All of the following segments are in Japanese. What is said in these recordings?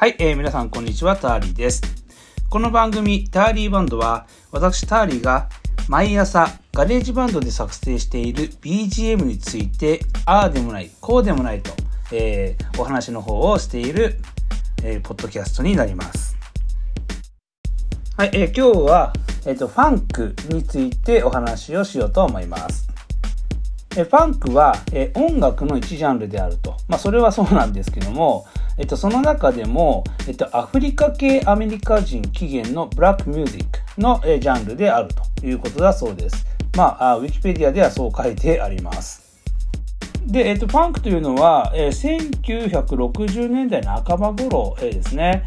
はい、えー、皆さんこんにちは、ターリーです。この番組、ターリーバンドは、私ターリーが毎朝ガレージバンドで作成している BGM について、ああでもない、こうでもないと、えー、お話の方をしている、えー、ポッドキャストになります。はい、えー、今日は、えっ、と、ファンクについてお話をしようと思います。えファンクは、え音楽の一ジャンルであると。まあ、それはそうなんですけども、えっと、その中でも、えっと、アフリカ系アメリカ人起源のブラックミュージックの、えジャンルであるということだそうです。まあ、ウィキペディアではそう書いてあります。で、えっと、ファンクというのは、え1960年代半ば頃、えですね。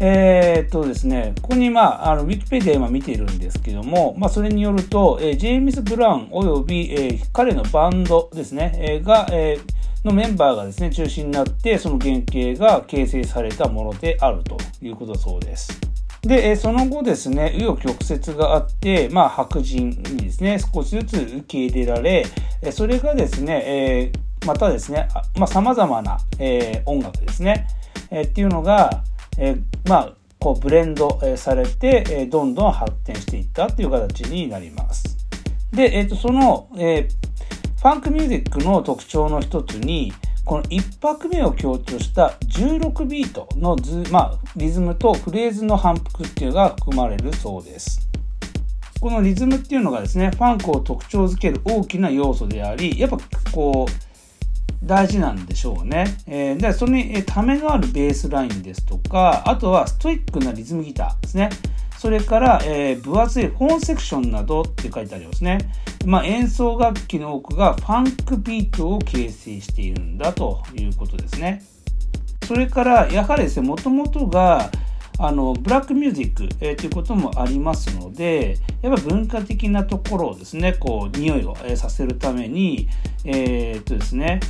えー、っとですね、ここに、まあ、あの、ウィキペディア今見ているんですけども、まあ、それによると、えー、ジェーミス・ブラウン及び、えー、彼のバンドですね、えー、が、えー、のメンバーがですね、中心になって、その原型が形成されたものであるということだそうです。で、その後ですね、紆余曲折があって、まあ、白人にですね、少しずつ受け入れられ、それがですね、え、またですね、まあ、様々な、え、音楽ですね、え、っていうのが、え、まあ、こうブレンドされて、どんどん発展していったという形になります。で、えっ、と、その、えー、ファンクミュージックの特徴の一つに、この1拍目を強調した16ビートの図、まあ、リズムとフレーズの反復っていうのが含まれるそうです。このリズムっていうのがですね、ファンクを特徴づける大きな要素であり、やっぱこう、大事なんでしょうね。えー、で、それに、え、ためのあるベースラインですとか、あとはストイックなリズムギターですね。それから、えー、分厚いホーンセクションなどって書いてありますね。まあ、演奏楽器の多くがファンクビートを形成しているんだということですね。それから、やはりですね、もともとが、あの、ブラックミュージック、えー、ということもありますので、やっぱ文化的なところをですね、こう、匂いを、えー、させるために、えー、っとですね、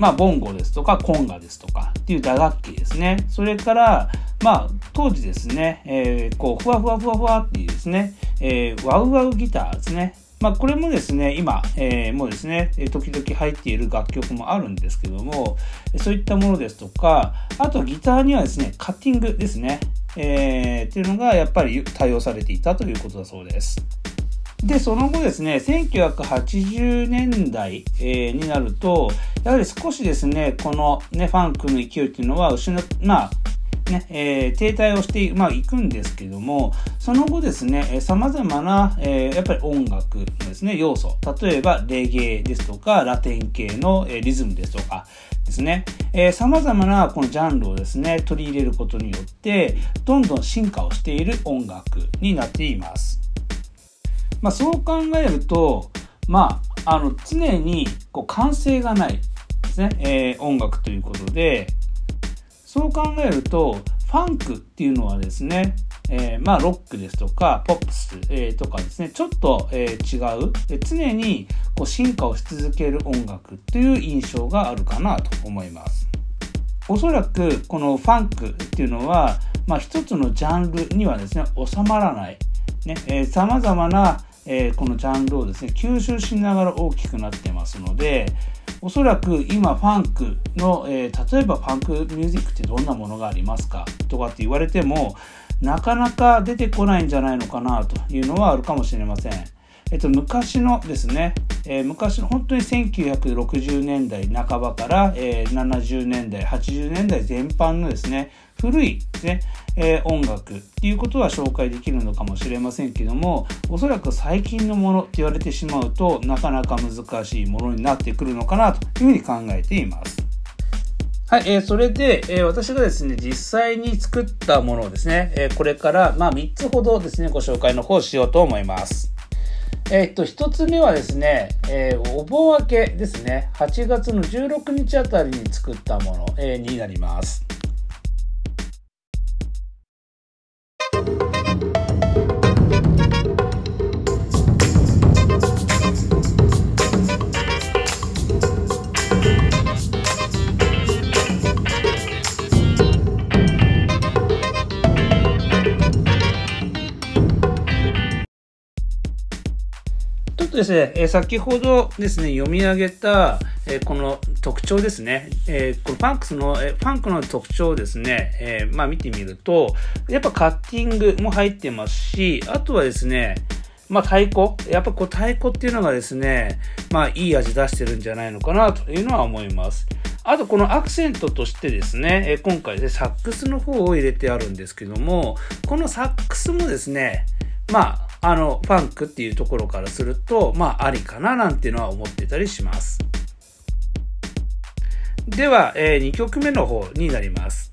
まあ、ボンゴですとか、コンガですとかっていう打楽器ですね。それから、まあ、当時ですね、えー、こう、ふわふわふわふわっていうですね、えー、ワウワウギターですね。まあ、これもですね、今、えー、もうですね、時々入っている楽曲もあるんですけども、そういったものですとか、あとギターにはですね、カッティングですね、えー、っていうのがやっぱり対応されていたということだそうです。で、その後ですね、1980年代、えー、になると、やはり少しですね、このね、ファンクの勢いっていうのは失、まあ、ね、えー、停滞をして、まあ、いくんですけども、その後ですね、えー、様々な、えー、やっぱり音楽のですね、要素、例えばレゲエですとか、ラテン系の、えー、リズムですとか、ですね、えー、様々なこのジャンルをですね、取り入れることによって、どんどん進化をしている音楽になっています。まあ、そう考えると、まあ、あの、常に、こう、完成がないですね、えー、音楽ということで、そう考えると、ファンクっていうのはですね、えー、まあ、ロックですとか、ポップス、えー、とかですね、ちょっと、えー、違う、え常に、こう、進化をし続ける音楽という印象があるかなと思います。おそらく、このファンクっていうのは、まあ、一つのジャンルにはですね、収まらない、ね、えー、様々な、えー、このジャンルをですね、吸収しながら大きくなってますので、おそらく今ファンクの、えー、例えばファンクミュージックってどんなものがありますかとかって言われても、なかなか出てこないんじゃないのかなというのはあるかもしれません。えっと、昔のですね、えー、昔の本当に1960年代半ばから、えー、70年代、80年代全般のですね、古いね、えー、音楽っていうことは紹介できるのかもしれませんけども、おそらく最近のものって言われてしまうとなかなか難しいものになってくるのかなというふうに考えています。はい、えー、それで、えー、私がですね、実際に作ったものをですね、えー、これから、まあ、3つほどですね、ご紹介の方しようと思います。えっと、一つ目はですね、えー、お盆明けですね、8月の16日あたりに作ったもの、えー、になります。ちょっとですね、え先ほどですね、読み上げた、えこの特徴ですね、えこのパンクスの、えァンクの特徴をですね、えまあ見てみると、やっぱカッティングも入ってますし、あとはですね、まあ太鼓、やっぱこう太鼓っていうのがですね、まあいい味出してるんじゃないのかなというのは思います。あとこのアクセントとしてですね、え今回で、サックスの方を入れてあるんですけども、このサックスもですね、まああの、ファンクっていうところからすると、まあ、ありかななんていうのは思ってたりします。では、えー、2曲目の方になります。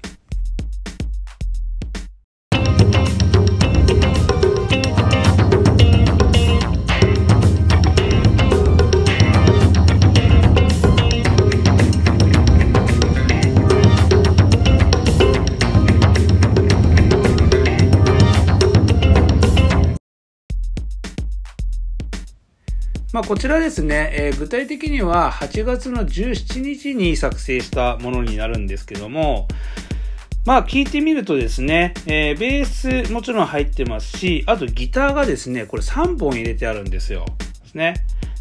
まあ、こちらですね、えー、具体的には8月の17日に作成したものになるんですけども、まあ聞いてみるとですね、えー、ベースもちろん入ってますし、あとギターがですね、これ3本入れてあるんですよ。ですね。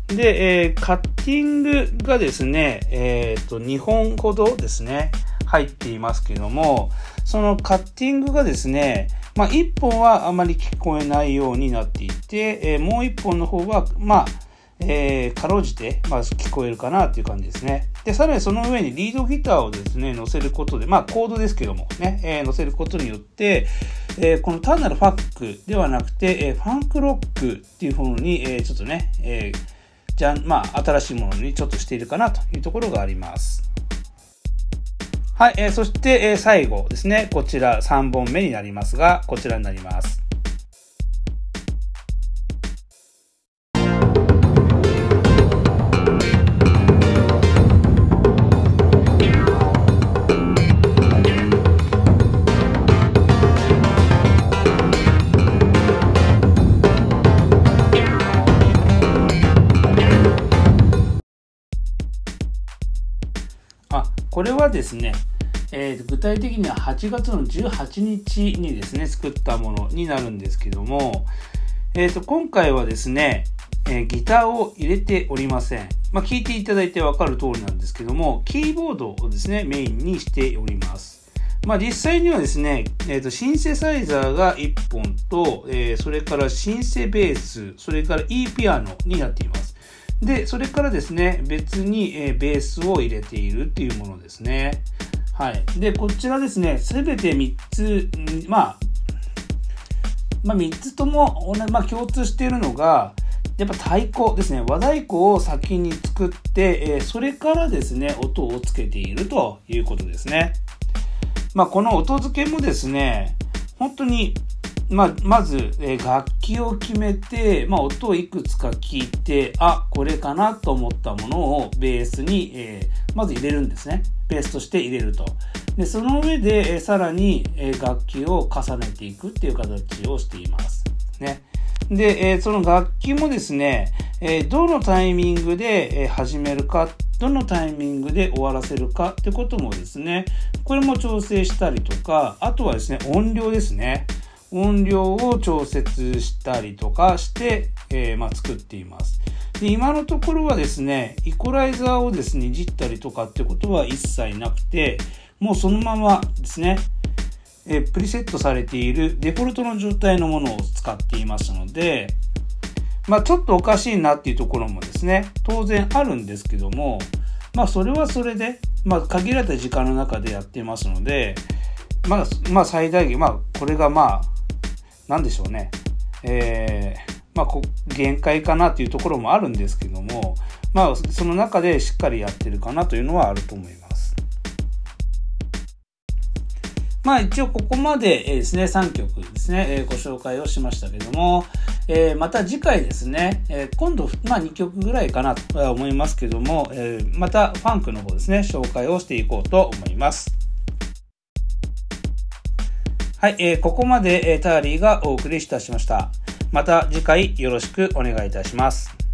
で、えー、カッティングがですね、えっ、ー、と、2本ほどですね、入っていますけども、そのカッティングがですね、まあ1本はあまり聞こえないようになっていて、え、もう1本の方は、まあ、えー、かろうじて、まあ、聞こえるかなっていう感じですね。で、さらにその上にリードギターをですね、乗せることで、まあ、コードですけどもね、えー、乗せることによって、えー、この単なるファックではなくて、え、ファンクロックっていうものに、え、ちょっとね、え、じゃんまあ、新しいものにちょっとしているかなというところがあります。はい、えー、そして、えー、最後ですね、こちら3本目になりますが、こちらになります。ですね、えー、具体的には8月の18日にですね、作ったものになるんですけども、えー、と今回はですね、えー、ギターを入れておりません。まあ、聞いていただいてわかる通りなんですけども、キーボードをですね、メインにしております。まあ、実際にはですね、えー、とシンセサイザーが1本と、えー、それからシンセベース、それから E ピアノになっています。で、それからですね、別に、えベースを入れているっていうものですね。はい。で、こちらですね、すべて3つ、まあ、まあ、3つとも同じ、まあ、共通しているのが、やっぱ太鼓ですね。和太鼓を先に作って、えそれからですね、音をつけているということですね。まあ、この音付けもですね、本当にまあ、まず、え、楽器を決めて、まあ、音をいくつか聞いて、あ、これかなと思ったものをベースに、えー、まず入れるんですね。ベースとして入れると。で、その上で、え、さらに、え楽器を重ねていくっていう形をしています。ね。で、えその楽器もですね、えどのタイミングで、始めるか、どのタイミングで終わらせるかってこともですね、これも調整したりとか、あとはですね、音量ですね。音量を調節したりとかして、えー、まあ、作っています。で今のところはですね、イコライザーをですね、いじったりとかってことは一切なくて、もうそのままですね、えプリセットされているデフォルトの状態のものを使っていますので、まあちょっとおかしいなっていうところもですね、当然あるんですけども、まあそれはそれで、まあ限られた時間の中でやってますので、まあ、まあ最大限、まあこれがまあ何でしょうね、えー、まあ、限界かなというところもあるんですけども、まあ、その中でしっかりやってるかなというのはあると思います。まあ一応ここまでですね、3曲ですね、えご紹介をしましたけども、え、また次回ですね、え、今度、まあ2曲ぐらいかなとは思いますけども、え、またファンクの方ですね、紹介をしていこうと思います。はい、えー、ここまで、えー、ターリーがお送りいたしました。また次回よろしくお願いいたします。